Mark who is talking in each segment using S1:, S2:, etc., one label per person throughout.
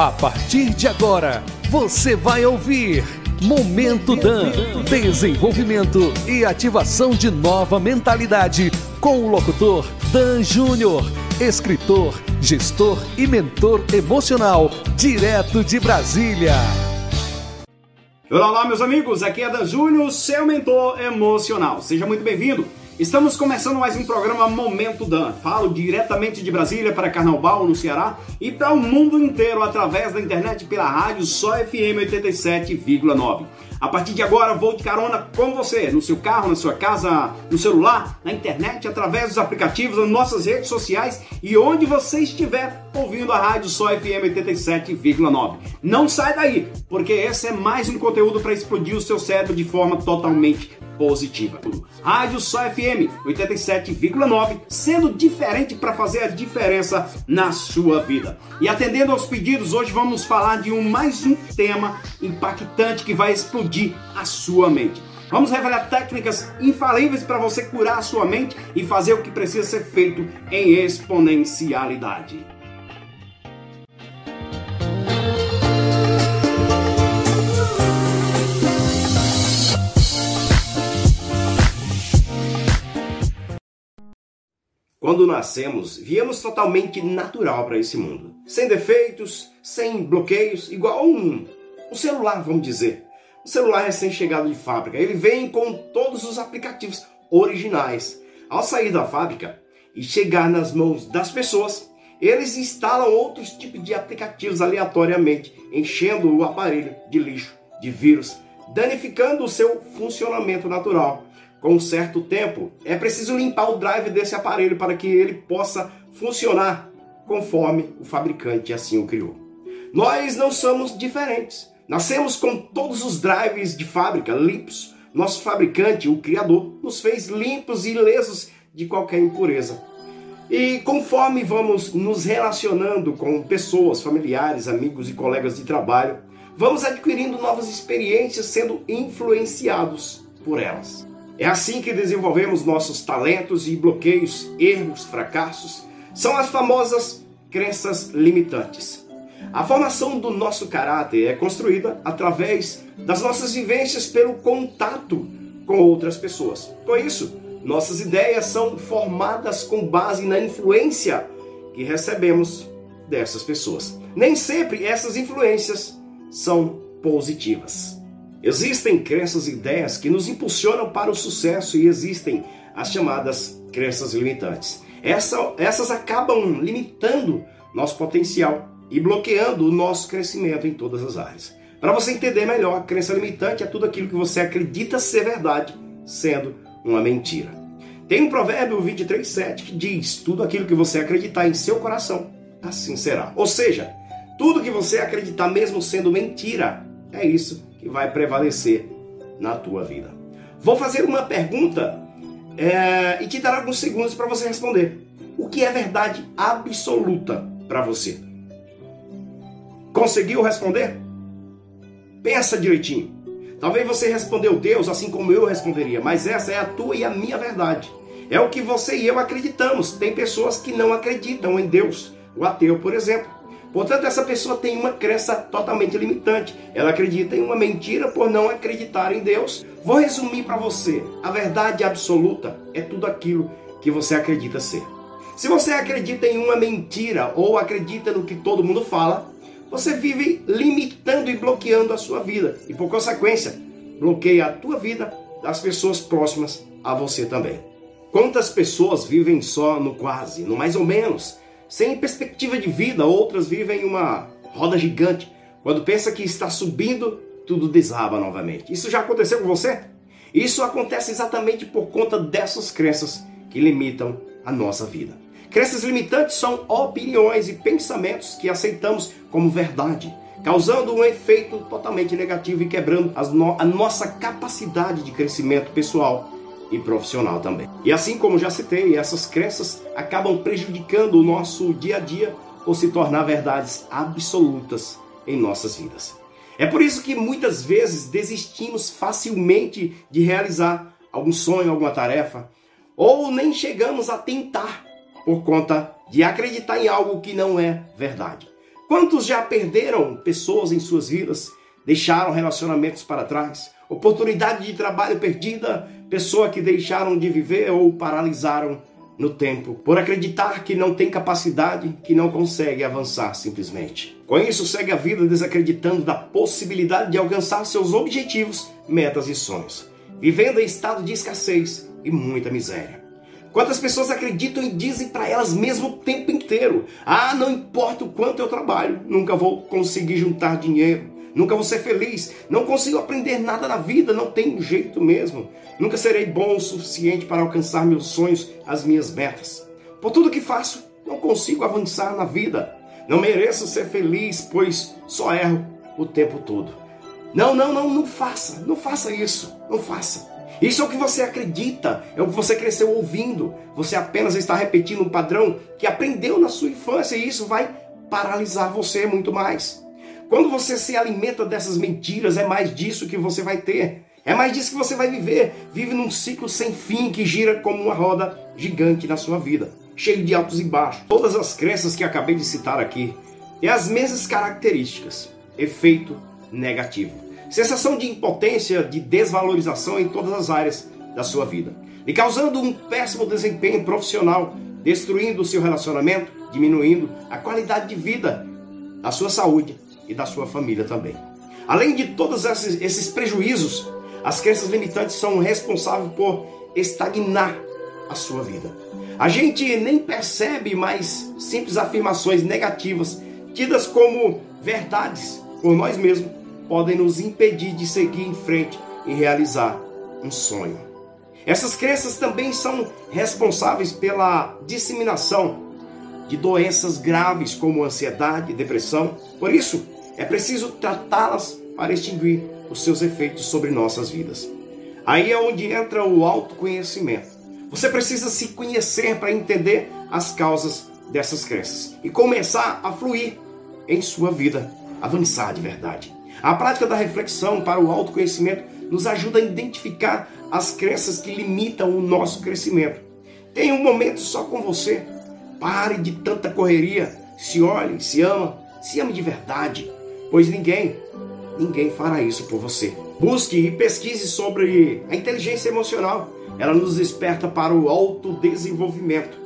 S1: A partir de agora, você vai ouvir Momento Dan desenvolvimento e ativação de nova mentalidade com o locutor Dan Júnior, escritor, gestor e mentor emocional, direto de Brasília.
S2: Olá, olá, meus amigos, aqui é Dan Júnior, seu mentor emocional. Seja muito bem-vindo. Estamos começando mais um programa Momento Dan. Falo diretamente de Brasília para Carnaubal, no Ceará, e para o mundo inteiro através da internet pela rádio Só FM 87,9. A partir de agora, vou de carona com você, no seu carro, na sua casa, no celular, na internet, através dos aplicativos, nas nossas redes sociais e onde você estiver ouvindo a rádio Só FM 87,9. Não sai daí, porque esse é mais um conteúdo para explodir o seu cérebro de forma totalmente positiva. Rádio Só FM 87,9, sendo diferente para fazer a diferença na sua vida. E atendendo aos pedidos, hoje vamos falar de um mais um tema impactante que vai explodir a sua mente. Vamos revelar técnicas infalíveis para você curar a sua mente e fazer o que precisa ser feito em exponencialidade. Quando nascemos, viemos totalmente natural para esse mundo. Sem defeitos, sem bloqueios, igual um, um celular, vamos dizer. Um celular recém-chegado de fábrica. Ele vem com todos os aplicativos originais. Ao sair da fábrica e chegar nas mãos das pessoas, eles instalam outros tipos de aplicativos aleatoriamente, enchendo o aparelho de lixo, de vírus, danificando o seu funcionamento natural com um certo tempo, é preciso limpar o drive desse aparelho para que ele possa funcionar conforme o fabricante assim o criou. Nós não somos diferentes. Nascemos com todos os drives de fábrica limpos. Nosso fabricante, o criador, nos fez limpos e ilesos de qualquer impureza. E conforme vamos nos relacionando com pessoas, familiares, amigos e colegas de trabalho, vamos adquirindo novas experiências sendo influenciados por elas. É assim que desenvolvemos nossos talentos e bloqueios, erros, fracassos. São as famosas crenças limitantes. A formação do nosso caráter é construída através das nossas vivências pelo contato com outras pessoas. Com isso, nossas ideias são formadas com base na influência que recebemos dessas pessoas. Nem sempre essas influências são positivas. Existem crenças e ideias que nos impulsionam para o sucesso e existem as chamadas crenças limitantes. Essa, essas acabam limitando nosso potencial e bloqueando o nosso crescimento em todas as áreas. Para você entender melhor, a crença limitante é tudo aquilo que você acredita ser verdade, sendo uma mentira. Tem um provérbio 23,7 que diz: Tudo aquilo que você acreditar em seu coração, assim será. Ou seja, tudo que você acreditar, mesmo sendo mentira, é isso que vai prevalecer na tua vida. Vou fazer uma pergunta é, e te dar alguns segundos para você responder. O que é verdade absoluta para você? Conseguiu responder? Pensa direitinho. Talvez você respondeu Deus assim como eu responderia, mas essa é a tua e a minha verdade. É o que você e eu acreditamos. Tem pessoas que não acreditam em Deus. O ateu, por exemplo. Portanto, essa pessoa tem uma crença totalmente limitante. Ela acredita em uma mentira por não acreditar em Deus. Vou resumir para você: a verdade absoluta é tudo aquilo que você acredita ser. Se você acredita em uma mentira ou acredita no que todo mundo fala, você vive limitando e bloqueando a sua vida e, por consequência, bloqueia a tua vida das pessoas próximas a você também. Quantas pessoas vivem só no quase, no mais ou menos? Sem perspectiva de vida, outras vivem uma roda gigante. Quando pensa que está subindo, tudo desaba novamente. Isso já aconteceu com você? Isso acontece exatamente por conta dessas crenças que limitam a nossa vida. Crenças limitantes são opiniões e pensamentos que aceitamos como verdade, causando um efeito totalmente negativo e quebrando no a nossa capacidade de crescimento pessoal e profissional também. E assim como já citei, essas crenças acabam prejudicando o nosso dia a dia por se tornar verdades absolutas em nossas vidas. É por isso que muitas vezes desistimos facilmente de realizar algum sonho, alguma tarefa, ou nem chegamos a tentar por conta de acreditar em algo que não é verdade. Quantos já perderam pessoas em suas vidas, deixaram relacionamentos para trás, oportunidade de trabalho perdida, pessoa que deixaram de viver ou paralisaram no tempo, por acreditar que não tem capacidade, que não consegue avançar simplesmente. Com isso, segue a vida desacreditando da possibilidade de alcançar seus objetivos, metas e sonhos, vivendo em estado de escassez e muita miséria. Quantas pessoas acreditam e dizem para elas mesmo o tempo inteiro: ah, não importa o quanto eu trabalho, nunca vou conseguir juntar dinheiro, nunca vou ser feliz, não consigo aprender nada na vida, não tem jeito mesmo, nunca serei bom o suficiente para alcançar meus sonhos, as minhas metas. Por tudo que faço, não consigo avançar na vida, não mereço ser feliz, pois só erro o tempo todo. Não, não, não, não faça, não faça isso, não faça. Isso é o que você acredita, é o que você cresceu ouvindo. Você apenas está repetindo um padrão que aprendeu na sua infância e isso vai paralisar você muito mais. Quando você se alimenta dessas mentiras, é mais disso que você vai ter. É mais disso que você vai viver. Vive num ciclo sem fim que gira como uma roda gigante na sua vida, cheio de altos e baixos. Todas as crenças que acabei de citar aqui têm as mesmas características: efeito negativo sensação de impotência, de desvalorização em todas as áreas da sua vida, e causando um péssimo desempenho profissional, destruindo o seu relacionamento, diminuindo a qualidade de vida da sua saúde e da sua família também. Além de todos esses, esses prejuízos, as crenças limitantes são responsáveis por estagnar a sua vida. A gente nem percebe mais simples afirmações negativas, tidas como verdades por nós mesmos, podem nos impedir de seguir em frente e realizar um sonho. Essas crenças também são responsáveis pela disseminação de doenças graves como ansiedade depressão. Por isso, é preciso tratá-las para extinguir os seus efeitos sobre nossas vidas. Aí é onde entra o autoconhecimento. Você precisa se conhecer para entender as causas dessas crenças e começar a fluir em sua vida, avançar de verdade. A prática da reflexão para o autoconhecimento nos ajuda a identificar as crenças que limitam o nosso crescimento. Tenha um momento só com você. Pare de tanta correria. Se olhe, se ama, se ame de verdade, pois ninguém, ninguém fará isso por você. Busque e pesquise sobre a inteligência emocional. Ela nos desperta para o autodesenvolvimento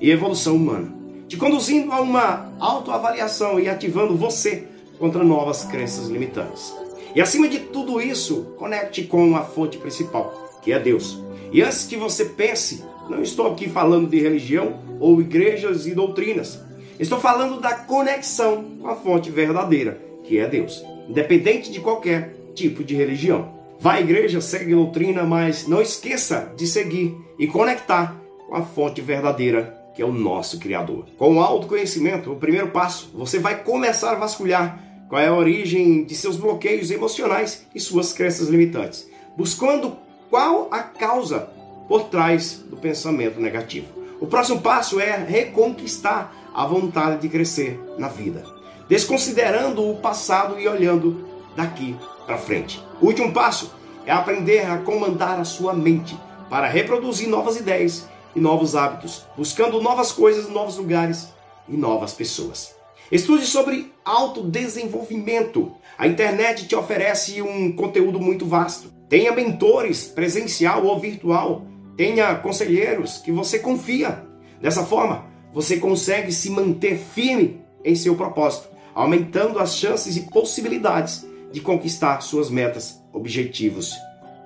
S2: e evolução humana, te conduzindo a uma autoavaliação e ativando você contra novas crenças limitantes. E acima de tudo isso, conecte com a fonte principal, que é Deus. E antes que você pense, não estou aqui falando de religião ou igrejas e doutrinas. Estou falando da conexão com a fonte verdadeira, que é Deus, independente de qualquer tipo de religião. Vá à igreja, segue doutrina, mas não esqueça de seguir e conectar com a fonte verdadeira, que é o nosso Criador. Com o autoconhecimento, o primeiro passo, você vai começar a vasculhar qual é a origem de seus bloqueios emocionais e suas crenças limitantes, buscando qual a causa por trás do pensamento negativo. O próximo passo é reconquistar a vontade de crescer na vida, desconsiderando o passado e olhando daqui para frente. O último passo é aprender a comandar a sua mente para reproduzir novas ideias e novos hábitos, buscando novas coisas, novos lugares e novas pessoas. Estude sobre autodesenvolvimento. A internet te oferece um conteúdo muito vasto. Tenha mentores, presencial ou virtual. Tenha conselheiros que você confia. Dessa forma, você consegue se manter firme em seu propósito, aumentando as chances e possibilidades de conquistar suas metas, objetivos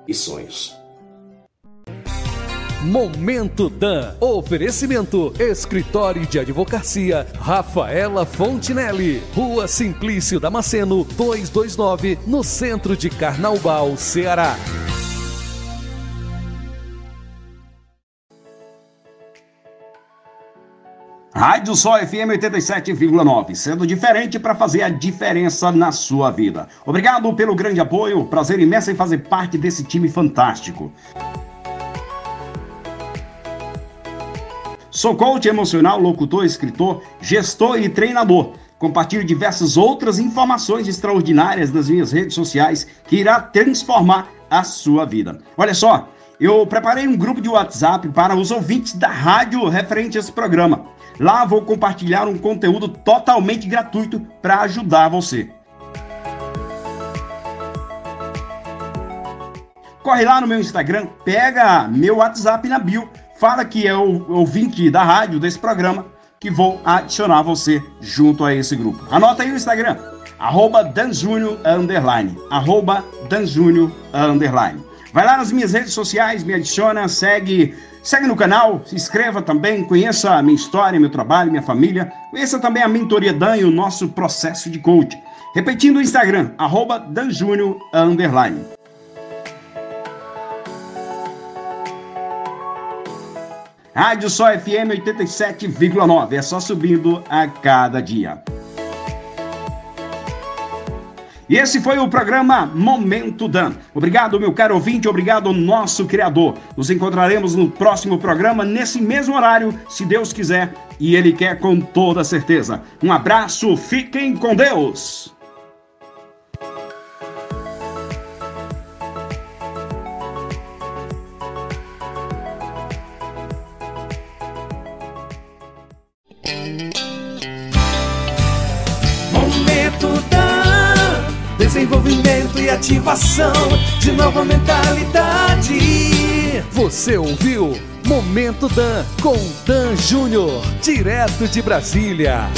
S2: e sonhos.
S1: Momento Dan. Oferecimento: Escritório de Advocacia Rafaela Fontinelli. Rua Simplício Damasceno, 229, no centro de Carnaubal, Ceará.
S3: Rádio Sol FM 87,9, sendo diferente para fazer a diferença na sua vida. Obrigado pelo grande apoio, prazer imenso em fazer parte desse time fantástico. Sou coach emocional, locutor, escritor, gestor e treinador. Compartilho diversas outras informações extraordinárias nas minhas redes sociais que irá transformar a sua vida. Olha só, eu preparei um grupo de WhatsApp para os ouvintes da rádio referente a esse programa.
S2: Lá vou compartilhar um conteúdo totalmente gratuito para ajudar você. Corre lá no meu Instagram, pega meu WhatsApp na bio, fala que é o ouvinte da rádio desse programa que vou adicionar você junto a esse grupo. Anota aí o Instagram, arroba underline, arroba underline. Vai lá nas minhas redes sociais, me adiciona, segue, segue no canal, se inscreva também, conheça a minha história, meu trabalho, minha família, conheça também a mentoria Dan e o nosso processo de coaching. Repetindo o Instagram, arroba danjúnior, underline. Rádio Só FM 87,9. É só subindo a cada dia. E esse foi o programa Momento Dan. Obrigado, meu caro ouvinte, obrigado, nosso criador. Nos encontraremos no próximo programa, nesse mesmo horário, se Deus quiser, e Ele quer com toda certeza. Um abraço, fiquem com Deus.
S1: Desenvolvimento e ativação de nova mentalidade. Você ouviu Momento Dan com Dan Júnior, direto de Brasília.